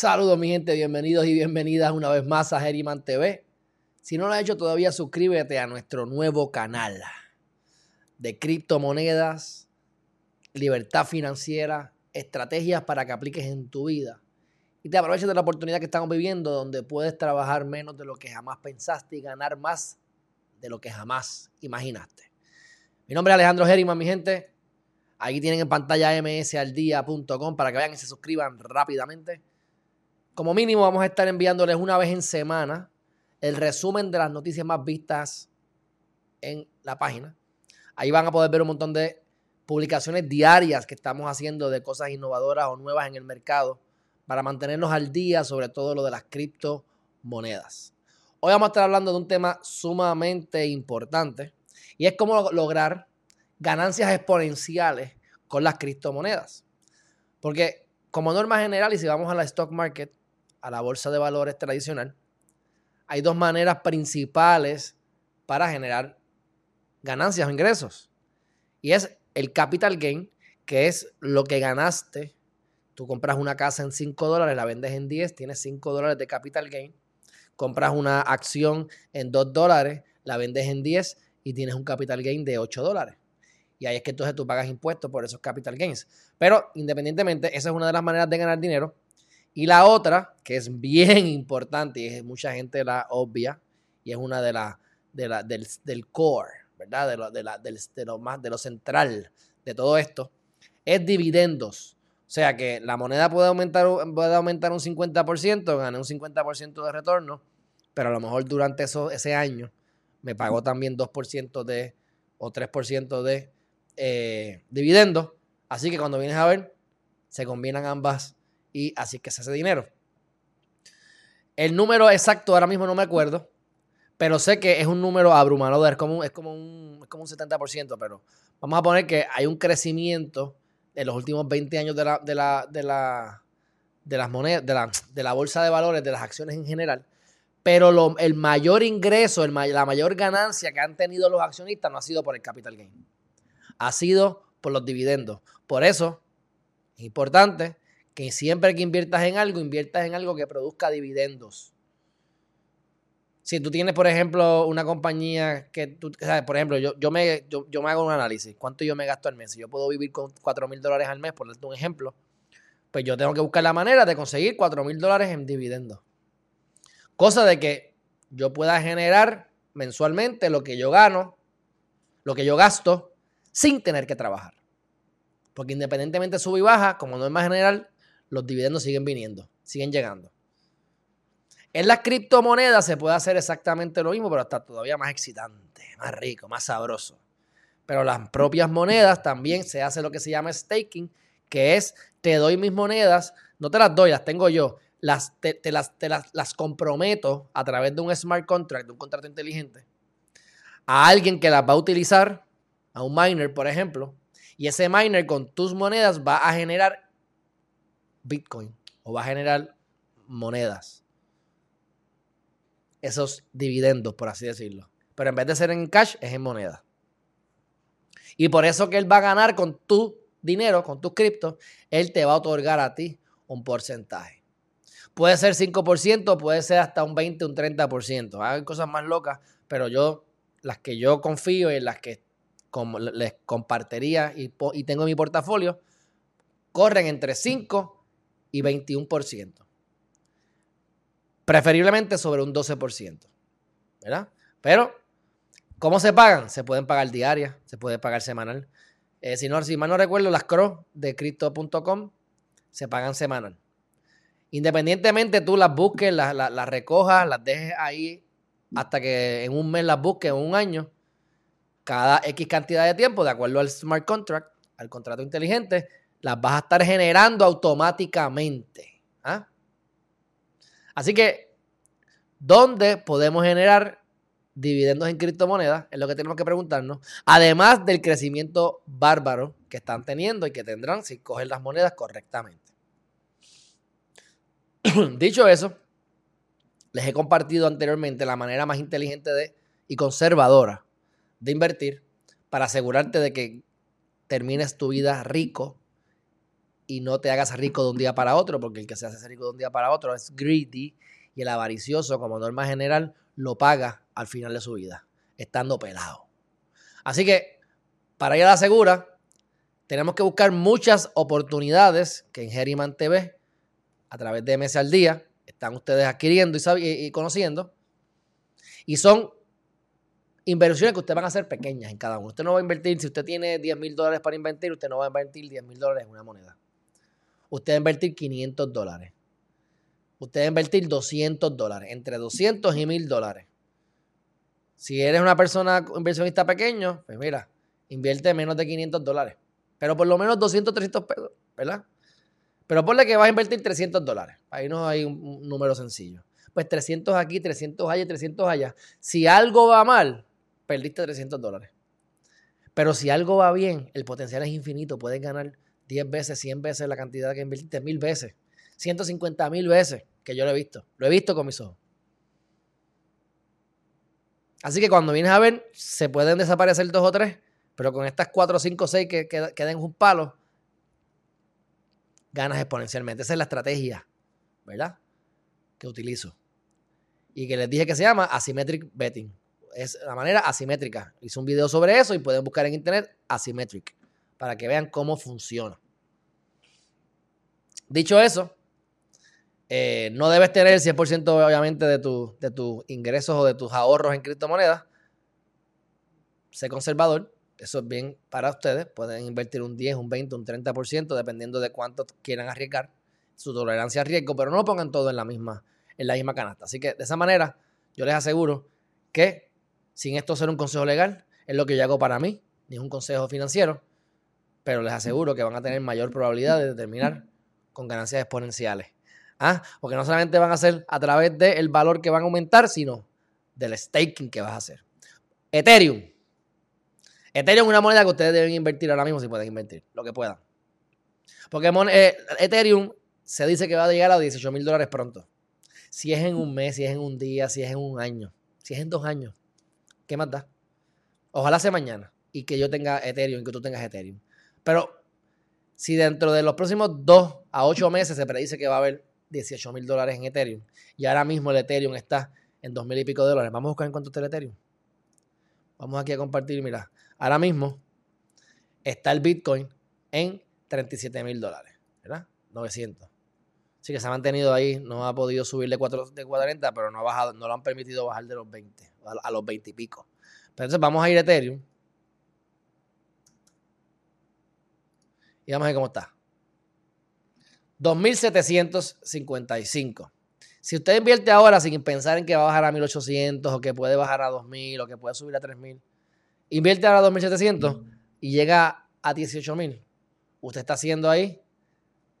Saludos mi gente, bienvenidos y bienvenidas una vez más a Geriman TV. Si no lo has hecho todavía, suscríbete a nuestro nuevo canal de criptomonedas, libertad financiera, estrategias para que apliques en tu vida. Y te aproveches de la oportunidad que estamos viviendo donde puedes trabajar menos de lo que jamás pensaste y ganar más de lo que jamás imaginaste. Mi nombre es Alejandro Geriman, mi gente. Aquí tienen en pantalla msaldía.com para que vayan y se suscriban rápidamente. Como mínimo vamos a estar enviándoles una vez en semana el resumen de las noticias más vistas en la página. Ahí van a poder ver un montón de publicaciones diarias que estamos haciendo de cosas innovadoras o nuevas en el mercado para mantenernos al día sobre todo lo de las criptomonedas. Hoy vamos a estar hablando de un tema sumamente importante y es cómo lograr ganancias exponenciales con las criptomonedas. Porque como norma general, y si vamos a la stock market, a la bolsa de valores tradicional, hay dos maneras principales para generar ganancias o ingresos. Y es el capital gain, que es lo que ganaste. Tú compras una casa en 5 dólares, la vendes en 10, tienes 5 dólares de capital gain. Compras una acción en 2 dólares, la vendes en 10 y tienes un capital gain de 8 dólares. Y ahí es que entonces tú pagas impuestos por esos capital gains. Pero independientemente, esa es una de las maneras de ganar dinero y la otra, que es bien importante y es mucha gente la obvia, y es una de las de la, del, del, core, ¿verdad? De lo, de, la, del, de, lo más, de lo central de todo esto, es dividendos. O sea que la moneda puede aumentar, puede aumentar un 50%, gané un 50% de retorno, pero a lo mejor durante eso, ese año me pagó también 2% de o 3% de eh, dividendos. Así que cuando vienes a ver, se combinan ambas y así que se hace dinero. El número exacto ahora mismo no me acuerdo, pero sé que es un número abrumador, es como, es como, un, es como un 70%, pero vamos a poner que hay un crecimiento en los últimos 20 años de la, de la, de la, de las monedas, de la, bolsa de valores, de las acciones en general, pero lo, el mayor ingreso, el, la mayor ganancia que han tenido los accionistas no ha sido por el capital gain, ha sido por los dividendos. Por eso es importante que siempre que inviertas en algo, inviertas en algo que produzca dividendos. Si tú tienes, por ejemplo, una compañía que tú, sabes, por ejemplo, yo, yo, me, yo, me hago un análisis, ¿cuánto yo me gasto al mes? Si yo puedo vivir con 4 mil dólares al mes, por darte un ejemplo, pues yo tengo que buscar la manera de conseguir 4 mil dólares en dividendos. Cosa de que yo pueda generar mensualmente lo que yo gano, lo que yo gasto, sin tener que trabajar. Porque independientemente sube y baja, como norma general, los dividendos siguen viniendo, siguen llegando. En las criptomonedas se puede hacer exactamente lo mismo, pero está todavía más excitante, más rico, más sabroso. Pero las propias monedas también se hace lo que se llama staking, que es te doy mis monedas, no te las doy, las tengo yo, las, te, las, las, las comprometo a través de un smart contract, de un contrato inteligente, a alguien que las va a utilizar, a un miner, por ejemplo, y ese miner con tus monedas va a generar Bitcoin o va a generar monedas. Esos dividendos, por así decirlo. Pero en vez de ser en cash, es en moneda. Y por eso que él va a ganar con tu dinero, con tus criptos, él te va a otorgar a ti un porcentaje. Puede ser 5%, puede ser hasta un 20, un 30%. Hay cosas más locas, pero yo, las que yo confío y en las que les compartiría y, y tengo en mi portafolio, corren entre 5 y 21%. Preferiblemente sobre un 12%. ¿Verdad? Pero, ¿cómo se pagan? Se pueden pagar diarias, se puede pagar semanal. Eh, si, no, si mal no recuerdo, las CRO de crypto.com se pagan semanal. Independientemente tú las busques, las, las, recojas, las dejes ahí hasta que en un mes las busques, en un año, cada X cantidad de tiempo, de acuerdo al smart contract, al contrato inteligente, las vas a estar generando automáticamente. ¿ah? Así que, ¿dónde podemos generar dividendos en criptomonedas? Es lo que tenemos que preguntarnos. Además del crecimiento bárbaro que están teniendo y que tendrán si cogen las monedas correctamente. Dicho eso, les he compartido anteriormente la manera más inteligente y conservadora de invertir para asegurarte de que termines tu vida rico y no te hagas rico de un día para otro, porque el que se hace rico de un día para otro es greedy y el avaricioso, como norma general, lo paga al final de su vida, estando pelado. Así que, para ir a la segura, tenemos que buscar muchas oportunidades que en Geriman TV, a través de MS al día, están ustedes adquiriendo y, y conociendo. Y son inversiones que ustedes van a hacer pequeñas en cada uno. Usted no va a invertir, si usted tiene 10 mil dólares para invertir, usted no va a invertir 10 mil dólares en una moneda. Usted va a invertir 500 dólares. Usted va a invertir 200 dólares, entre 200 y 1000 dólares. Si eres una persona inversionista pequeño, pues mira, invierte menos de 500 dólares. Pero por lo menos 200, 300 pesos, ¿verdad? Pero ponle que vas a invertir 300 dólares. Ahí no hay un, número sencillo. Pues 300 aquí, 300 allá, 300 allá. Si algo va mal, perdiste 300 dólares. Pero si algo va bien, el potencial es infinito. Puedes ganar 10 veces, 100 veces la cantidad que invertiste, mil veces. 150 mil veces, que yo lo he visto. Lo he visto con mis ojos. Así que cuando vienes a ver, se pueden desaparecer dos o tres, pero con estas cuatro, cinco, seis que, queden un palo, ganas exponencialmente. Esa es la estrategia, ¿verdad? Que utilizo. Y que les dije que se llama Asymmetric Betting. Es la manera asimétrica. Hice un video sobre eso y pueden buscar en internet Asymmetric para que vean cómo funciona. Dicho eso, eh, no debes tener el 100% obviamente de, de tus ingresos o de tus ahorros en criptomonedas. Sé conservador, eso es bien para ustedes. Pueden invertir un 10, un 20, un 30%, dependiendo de cuánto quieran arriesgar, su tolerancia a riesgo, pero no pongan todo en la misma, en la misma canasta. Así que de esa manera, yo les aseguro que sin esto ser un consejo legal, es lo que yo hago para mí, ni es un consejo financiero, pero les aseguro que van a tener mayor probabilidad de terminar con ganancias exponenciales. ¿Ah? Porque no solamente van a ser a través del valor que van a aumentar, sino del staking que vas a hacer. Ethereum. Ethereum es una moneda que ustedes deben invertir ahora mismo si pueden invertir, lo que puedan. Porque eh, Ethereum se dice que va a llegar a 18 mil dólares pronto. Si es en un mes, si es en un día, si es en un año, si es en dos años, ¿qué más da? Ojalá sea mañana y que yo tenga Ethereum y que tú tengas Ethereum. Pero si dentro de los próximos 2 a 8 meses se predice que va a haber 18 mil dólares en Ethereum y ahora mismo el Ethereum está en 2 mil y pico de dólares, vamos a buscar en cuánto está el Ethereum. Vamos aquí a compartir, mira, ahora mismo está el Bitcoin en 37 mil dólares, ¿verdad? 900. Así que se ha mantenido ahí, no ha podido subir de, 4, de 40, pero no, ha bajado, no lo han permitido bajar de los 20, a, los 20 y pico. Pero entonces vamos a ir a Ethereum Y vamos a ver cómo está. 2.755. Si usted invierte ahora sin pensar en que va a bajar a 1.800 o que puede bajar a 2.000 o que puede subir a 3.000, invierte ahora 2.700 y llega a 18.000. Usted está haciendo ahí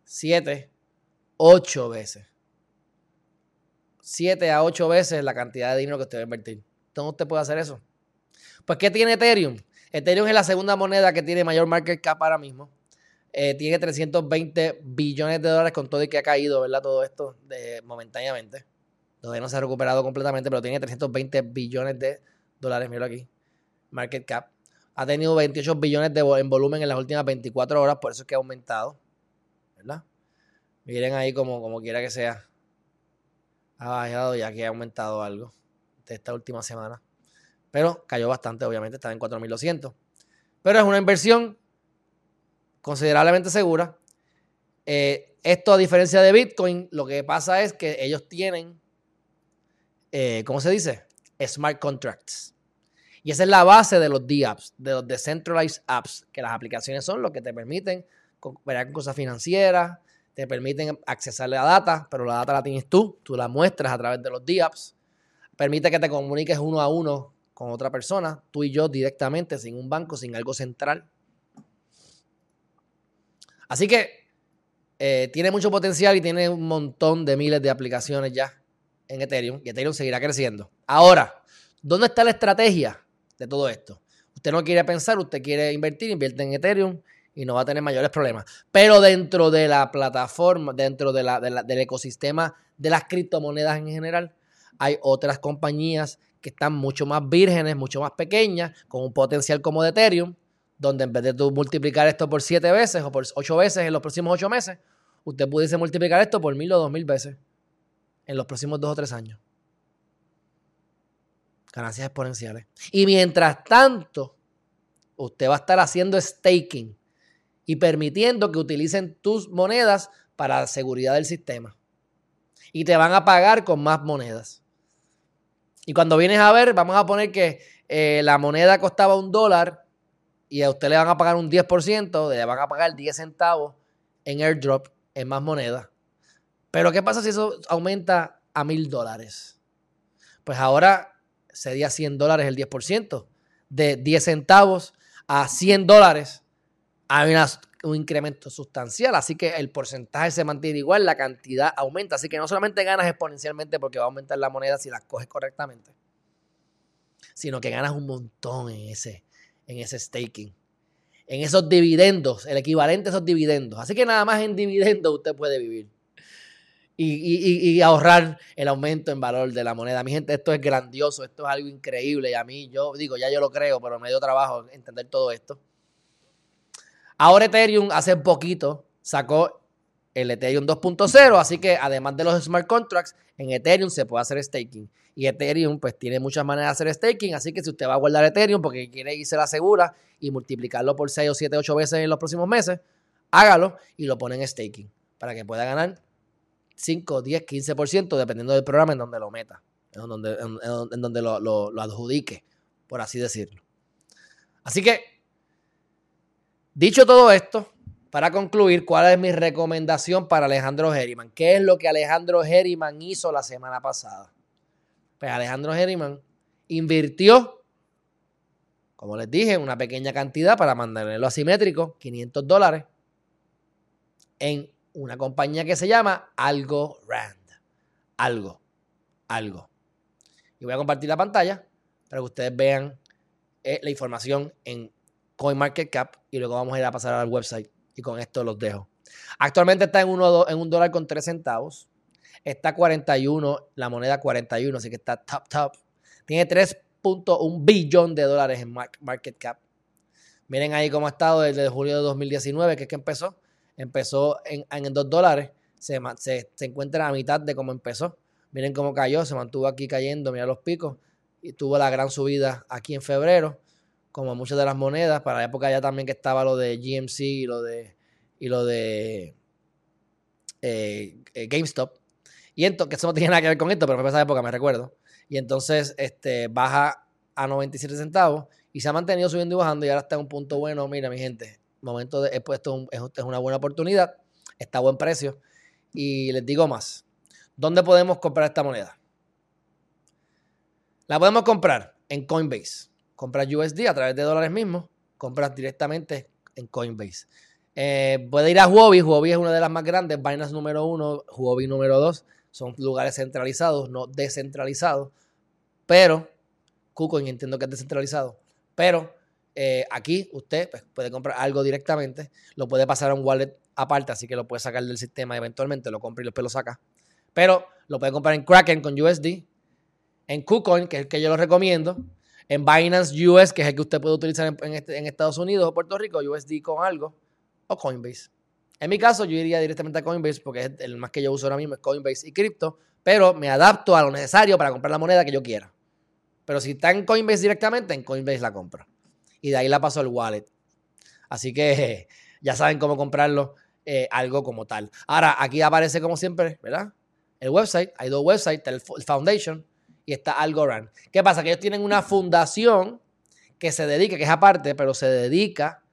7, 8 veces. 7 a 8 veces la cantidad de dinero que usted va a invertir. ¿Cómo usted puede hacer eso? Pues, ¿qué tiene Ethereum? Ethereum es la segunda moneda que tiene mayor market cap ahora mismo. Eh, tiene 320 billones de dólares con todo y que ha caído, ¿verdad? Todo esto de, momentáneamente. Todavía no se ha recuperado completamente, pero tiene 320 billones de dólares, mira aquí. Market cap. Ha tenido 28 billones de, en volumen en las últimas 24 horas, por eso es que ha aumentado. ¿Verdad? Miren ahí como, como quiera que sea. Ha bajado ya que ha aumentado algo de esta última semana. Pero cayó bastante, obviamente, está en 4.200. Pero es una inversión considerablemente segura. Eh, esto, a diferencia de Bitcoin, lo que pasa es que ellos tienen, eh, ¿cómo se dice? Smart contracts. Y esa es la base de los DApps, de los Decentralized Apps, que las aplicaciones son lo que te permiten ver con cosas financieras, te permiten accesar la data, pero la data la tienes tú, tú la muestras a través de los DApps. Permite que te comuniques uno a uno con otra persona, tú y yo directamente, sin un banco, sin algo central. Así que eh, tiene mucho potencial y tiene un montón de miles de aplicaciones ya en Ethereum y Ethereum seguirá creciendo. Ahora, ¿dónde está la estrategia de todo esto? Usted no quiere pensar, usted quiere invertir, invierte en Ethereum y no va a tener mayores problemas. Pero dentro de la plataforma, dentro de del ecosistema de las criptomonedas en general, hay otras compañías que están mucho más vírgenes, mucho más pequeñas, con un potencial como de Ethereum, donde en vez de tú multiplicar esto por siete veces o por ocho veces en los próximos ocho meses, usted pudiese multiplicar esto por mil o dos mil veces en los próximos dos o tres años. Ganancias exponenciales. Y mientras tanto, usted va a estar haciendo staking y permitiendo que utilicen tus monedas para la seguridad del sistema. Y te van a pagar con más monedas. Y cuando vienes a ver, vamos a poner que eh, la moneda costaba un dólar y a usted le van a pagar un 10%, le van a pagar 10 centavos en airdrop en más moneda. Pero ¿qué pasa si eso aumenta a mil dólares? Pues ahora sería 100 dólares el 10%. De 10 centavos a 100 dólares hay un incremento sustancial. Así que el porcentaje se mantiene igual, la cantidad aumenta. Así que no solamente ganas exponencialmente porque va a aumentar la moneda si las coges correctamente, sino que ganas un montón en ese, en ese staking. En esos dividendos, el equivalente a esos dividendos. Así que nada más en dividendos usted puede vivir. Y, ahorrar el aumento en valor de la moneda. Mi gente, esto es grandioso, esto es algo increíble. Y a mí, yo digo, ya yo lo creo, pero me dio trabajo entender todo esto. Ahora Ethereum hace poquito sacó el Ethereum 2.0, así que además de los smart contracts, en Ethereum se puede hacer staking. Y Ethereum pues tiene muchas maneras de hacer staking, así que si usted va a guardar Ethereum porque quiere irse la segura y multiplicarlo por 6 o 7, 8 veces en los próximos meses, hágalo y lo pone en staking para que pueda ganar 5, 10, 15% dependiendo del programa en donde lo meta, en donde, en, donde lo, lo adjudique, por así decirlo. Así que, dicho todo esto, para concluir, ¿cuál es mi recomendación para Alejandro Herriman? ¿Qué es lo que Alejandro Herriman hizo la semana pasada? Pues Alejandro Herriman invirtió, como les dije, una pequeña cantidad para mantenerlo asimétrico, 500 dólares, en una compañía que se llama Algo Rand. Algo, algo. Y voy a compartir la pantalla para que ustedes vean eh, la información en CoinMarketCap y luego vamos a ir a pasar al website y con esto los dejo. Actualmente está en, uno, en un dólar con 3 centavos. Está 41, la moneda 41, así que está top, top. Tiene 3.1 billón de dólares en market cap. Miren ahí cómo ha estado desde julio de 2019, que es que empezó. Empezó en, en 2 dólares. Se, se, encuentra a mitad de cómo empezó. Miren cómo cayó, se mantuvo aquí cayendo, mira los picos. Y tuvo la gran subida aquí en febrero, como muchas de las monedas. Para la época ya también que estaba lo de GMC y lo de, y lo de eh, eh, GameStop. Y entonces, que eso no tiene nada que ver con esto, pero fue esa época, me recuerdo. Y entonces este, baja a 97 centavos y se ha mantenido subiendo y bajando y ahora está en un punto bueno. Mira, mi gente, momento de, he puesto es, una buena oportunidad, está a buen precio. Y les digo más, ¿dónde podemos comprar esta moneda? La podemos comprar en Coinbase. Compras USD a través de dólares mismos, compras directamente en Coinbase. Eh, puede ir a Huobi, Huobi es una de las más grandes, Binance número uno, Huobi número dos son lugares centralizados, no descentralizados, pero KuCoin entiendo que es descentralizado, pero eh, aquí usted pues, puede comprar algo directamente, lo puede pasar a un wallet aparte, así que lo puede sacar del sistema eventualmente, lo compra y después lo saca, pero lo puede comprar en Kraken con USD, en KuCoin, que es el que yo lo recomiendo, en Binance US, que es el que usted puede utilizar en, este, Estados Unidos o Puerto Rico, USD con algo, o Coinbase. En mi caso, yo iría directamente a Coinbase porque es el más que yo uso ahora mismo es Coinbase y cripto, pero me adapto a lo necesario para comprar la moneda que yo quiera. Pero si está en Coinbase directamente, en Coinbase la compro. Y de ahí la paso al wallet. Así que ya saben cómo comprarlo, eh, algo como tal. Ahora, aquí aparece como siempre, ¿verdad? El website, hay dos websites, el Foundation y está Algorand. ¿Qué pasa? Que ellos tienen una fundación que se dedica, que es aparte, pero se dedica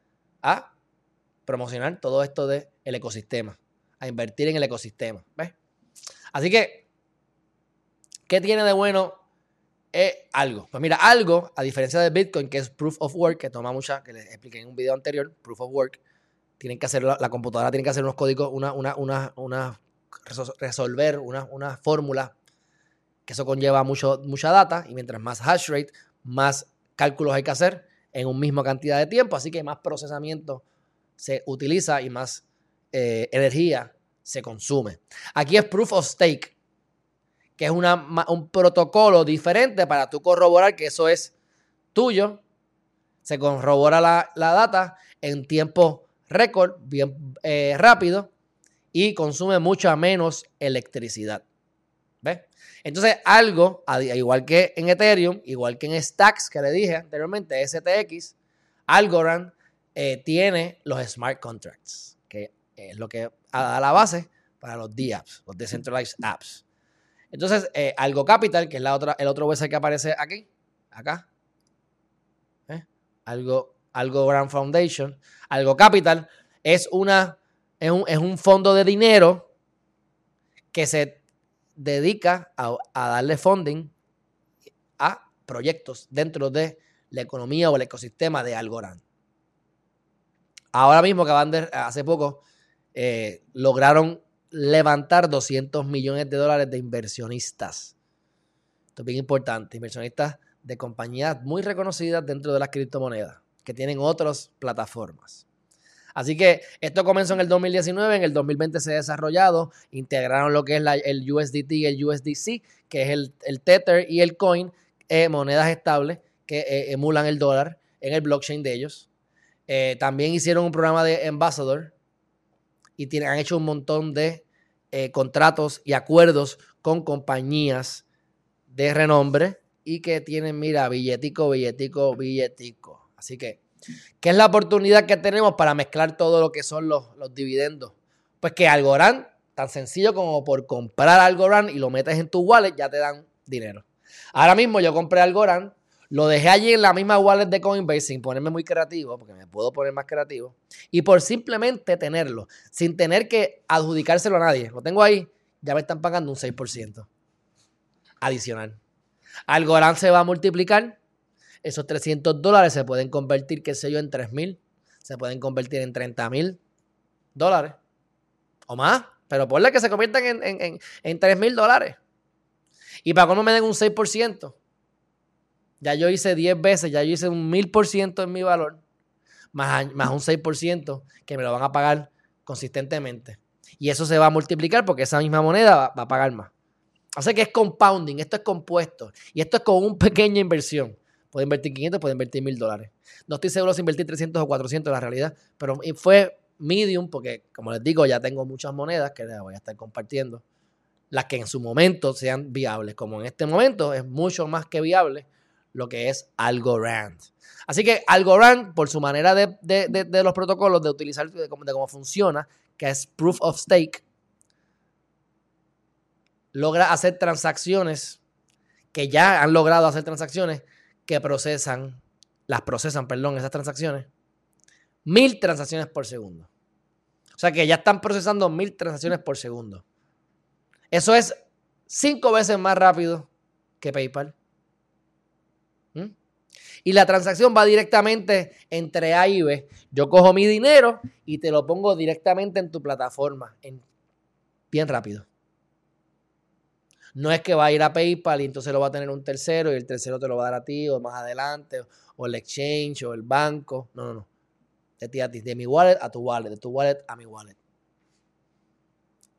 a promocionar todo esto del el ecosistema, a invertir en el ecosistema. ¿ves? Así que, ¿qué tiene de bueno algo? Pues mira, algo, a diferencia de Bitcoin, que es proof of work, que toma mucha, que les expliqué en un video anterior, proof of work, tienen que hacer, la, computadora tiene que hacer unos códigos, una, una, una, una resolver una, una fórmula, que eso conlleva mucho, mucha data, y mientras más hash rate, más cálculos hay que hacer en una misma cantidad de tiempo, así que más procesamiento se utiliza y más eh, energía se consume. Aquí es proof of stake, que es un protocolo diferente para tú corroborar que eso es tuyo. se corrobora la, data en tiempo récord, bien eh, rápido, y consume mucha menos electricidad. ¿Ves? Entonces, algo, igual que en Ethereum, igual que en Stacks, que le dije anteriormente, STX, Algorand eh, tiene los smart contracts, que es lo que da la base para los DApps, los Decentralized Apps. Entonces, eh, Algo Capital, que es la otra, el otro website que aparece aquí, acá, ¿eh? Algo, Algo Grand Foundation, Algo Capital, es, una, es, un, fondo de dinero que se dedica a, darle funding a proyectos dentro de la economía o el ecosistema de Algorand. Ahora mismo, que hace poco, eh, lograron levantar 200 millones de dólares de inversionistas. Esto es bien importante, inversionistas de compañías muy reconocidas dentro de las criptomonedas, que tienen otras plataformas. Así que esto comenzó en el 2019, en el 2020 se ha desarrollado, integraron lo que es el USDT y el USDC, que es el, Tether y el Coin, eh, monedas estables que eh, emulan el dólar en el blockchain de ellos. Eh, también hicieron un programa de Ambassador y tienen, han hecho un montón de contratos y acuerdos con compañías de renombre y que tienen, mira, billetico, billetico, billetico. Así que, ¿qué es la oportunidad que tenemos para mezclar todo lo que son los, los dividendos? Pues que Algorand, tan sencillo como por comprar Algorand y lo metes en tu wallet, ya te dan dinero. Ahora mismo yo compré Algorand lo dejé allí en la misma wallet de Coinbase sin ponerme muy creativo, porque me puedo poner más creativo. Y por simplemente tenerlo, sin tener que adjudicárselo a nadie. Lo tengo ahí, ya me están pagando un 6% adicional. Algorand se va a multiplicar. Esos 300 dólares se pueden convertir, qué sé yo, en 3 mil. Se pueden convertir en 30 mil dólares. O más. Pero ponle que se conviertan en, en, en 3 mil dólares. Y para cómo me den un 6%. Ya yo hice 10 veces, ya yo hice un 1000% en mi valor, más, más un 6% que me lo van a pagar consistentemente. Y eso se va a multiplicar porque esa misma moneda va, a pagar más. Así que es compounding, esto es compuesto. Y esto es con una pequeña inversión. Puede invertir 500, puede invertir 1000 dólares. No estoy seguro si invertir 300 o 400 en la realidad, pero fue medium porque, como les digo, ya tengo muchas monedas que les voy a estar compartiendo. Las que en su momento sean viables. Como en este momento es mucho más que viable lo que es Algorand. Así que Algorand, por su manera de, los protocolos, de utilizar, de cómo, funciona, que es Proof of Stake, logra hacer transacciones que ya han logrado hacer transacciones que procesan, las procesan, perdón, esas transacciones, mil transacciones por segundo. O sea que ya están procesando mil transacciones por segundo. Eso es cinco veces más rápido que PayPal. ¿Mm? Y la transacción va directamente entre A y B. Yo cojo mi dinero y te lo pongo directamente en tu plataforma, en, bien rápido. No es que va a ir a PayPal y entonces lo va a tener un tercero y el tercero te lo va a dar a ti o más adelante, o el exchange o el banco. No, no, no. De ti a ti, de mi wallet a tu wallet, de tu wallet a mi wallet.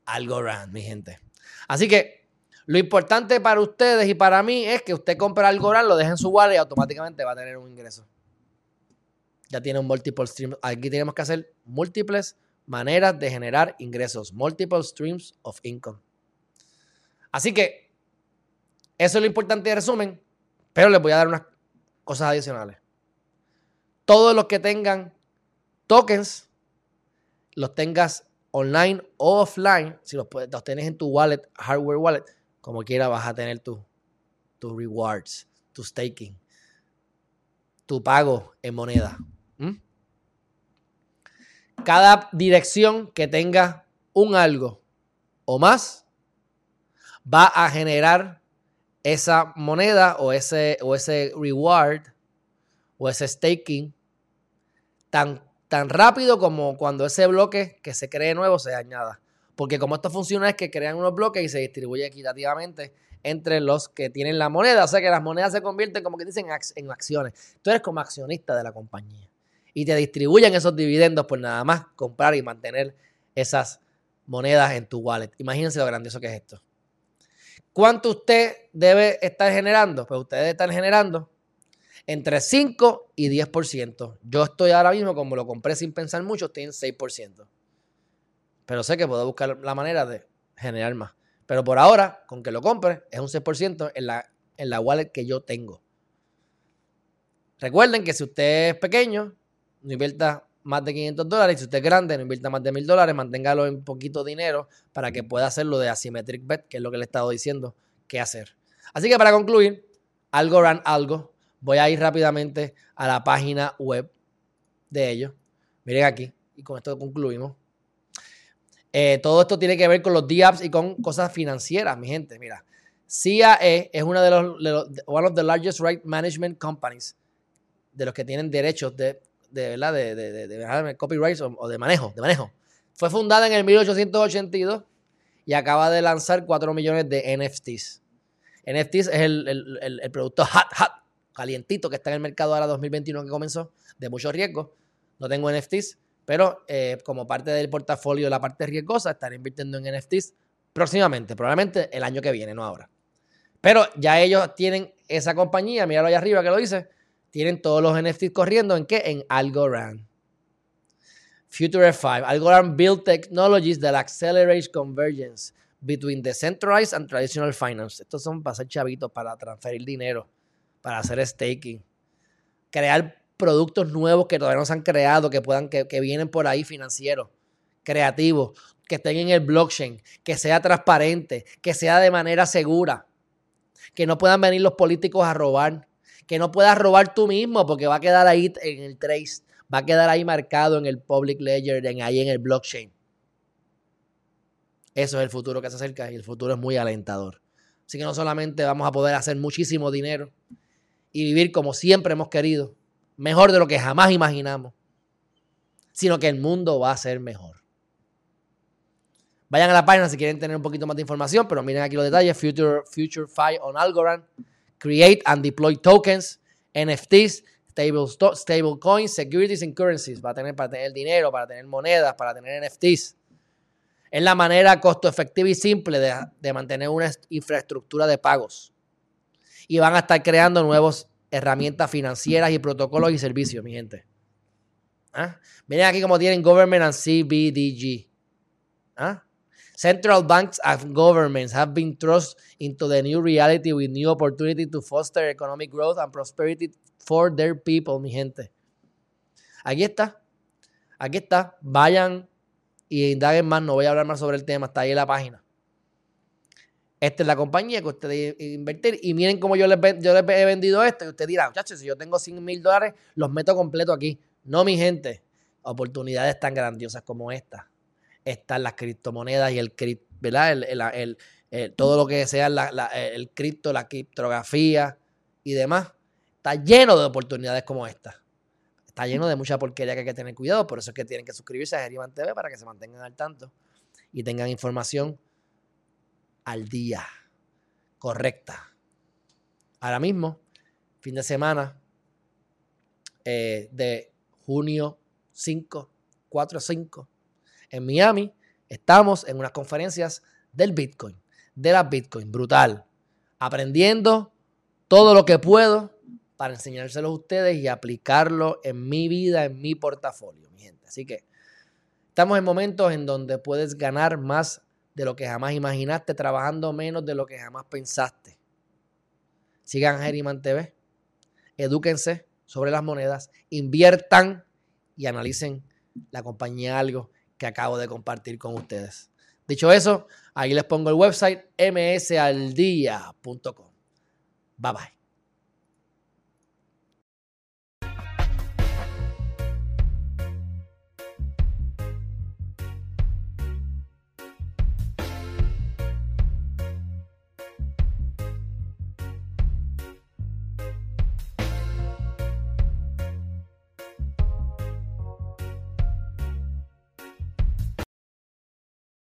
Algo Algorand, mi gente. Así que lo importante para ustedes y para mí es que usted compre Algorand, lo deje en su wallet y automáticamente va a tener un ingreso. Ya tiene un multiple stream. Aquí tenemos que hacer múltiples maneras de generar ingresos. Multiple streams of income. Así que eso es lo importante de resumen. Pero les voy a dar unas cosas adicionales. Todos los que tengan tokens, los tengas online o offline, si los, los tienes en tu wallet, hardware wallet, como quiera vas a tener tus tu rewards, tu staking, tu pago en moneda. Cada dirección que tenga un algo o más va a generar esa moneda o ese, o ese reward o ese staking tan, tan rápido como cuando ese bloque que se cree nuevo se añada. Porque como esto funciona es que crean unos bloques y se distribuye equitativamente entre los que tienen la moneda. O sea que las monedas se convierten, como que dicen, en acciones. Tú eres como accionista de la compañía. Y te distribuyen esos dividendos por nada más comprar y mantener esas monedas en tu wallet. Imagínense lo grandioso que es esto. ¿Cuánto usted debe estar generando? Pues usted estar generando entre 5 y 10%. Yo estoy ahora mismo, como lo compré sin pensar mucho, estoy en 6%. Pero sé que puedo buscar la manera de generar más. Pero por ahora, con que lo compre, es un 6% en la, en la wallet que yo tengo. Recuerden que si usted es pequeño, no invierta más de 500 dólares. Si usted es grande, no invierta más de 1000 dólares. Manténgalo en poquito dinero para que pueda hacerlo de asymmetric bet, que es lo que le he estado diciendo que hacer. Así que para concluir, algo ran algo. Voy a ir rápidamente a la página web de ellos. Miren aquí, y con esto concluimos. Eh, todo esto tiene que ver con los DApps y con cosas financieras, mi gente. Mira, CIAE es una de los, de los one of the largest right management companies de los que tienen derechos de, de ¿verdad? De, de, de copyrights o, de manejo, de manejo. Fue fundada en el 1882 y acaba de lanzar 4 millones de NFTs. NFTs es el, el, el, producto hot, hot, calientito que está en el mercado ahora 2021 que comenzó, de mucho riesgo. No tengo NFTs, pero eh, como parte del portafolio la parte riesgosa, estaré invirtiendo en NFTs próximamente, probablemente el año que viene, no ahora. Pero ya ellos tienen esa compañía, míralo allá arriba que lo dice, tienen todos los NFTs corriendo en qué? En Algorand. Future F5. Algorand build technologies that accelerate convergence between decentralized and traditional finance. Estos son para hacer chavitos, para transferir dinero, para hacer staking. Crear productos nuevos que todavía no se han creado, que puedan, que, que vienen por ahí financieros, creativos, que estén en el blockchain, que sea transparente, que sea de manera segura, que no puedan venir los políticos a robar que no puedas robar tú mismo porque va a quedar ahí en el trace, va a quedar ahí marcado en el public ledger, en ahí en el blockchain. Eso es el futuro que se acerca y el futuro es muy alentador. Así que no solamente vamos a poder hacer muchísimo dinero y vivir como siempre hemos querido, mejor de lo que jamás imaginamos, sino que el mundo va a ser mejor. Vayan a la página si quieren tener un poquito más de información, pero miren aquí los detalles. Future, Future Fi on Algorand create and deploy tokens, NFTs, stable, stable coins, securities and currencies, para tener, para tener dinero, para tener monedas, para tener NFTs. Es la manera costo efectiva y simple de, de mantener una infraestructura de pagos. Y van a estar creando nuevas herramientas financieras y protocolos y servicios, mi gente. ¿Ah? Miren aquí como tienen Government and CBDG. ¿Ah? Central banks and governments have been thrust into the new reality with new opportunity to foster economic growth and prosperity for their people, mi gente. Aquí está. Aquí está. Vayan y indaguen más. No voy a hablar más sobre el tema. Está ahí en la página. Esta es la compañía que ustedes invertir. Y miren cómo yo les, yo les he vendido esto. Y usted dirá, muchachos, si yo tengo 100 mil dólares, los meto completo aquí. No, mi gente. Oportunidades tan grandiosas como esta están las criptomonedas y el, ¿verdad? El, todo lo que sea el cripto, la criptografía y demás. Está lleno de oportunidades como esta. Está lleno de mucha porquería que hay que tener cuidado. Por eso es que tienen que suscribirse a Geriman TV para que se mantengan al tanto y tengan información al día, correcta. Ahora mismo, fin de semana eh, de junio 5, 4 5, en Miami, estamos en unas conferencias del Bitcoin, de la Bitcoin, brutal. Aprendiendo todo lo que puedo para enseñárselo a ustedes y aplicarlo en mi vida, en mi portafolio, mi gente. Así que estamos en momentos en donde puedes ganar más de lo que jamás imaginaste, trabajando menos de lo que jamás pensaste. Sigan Geriman TV, edúquense sobre las monedas, inviertan y analicen la compañía algo que acabo de compartir con ustedes. Dicho eso, ahí les pongo el website msaldia.com. Bye bye.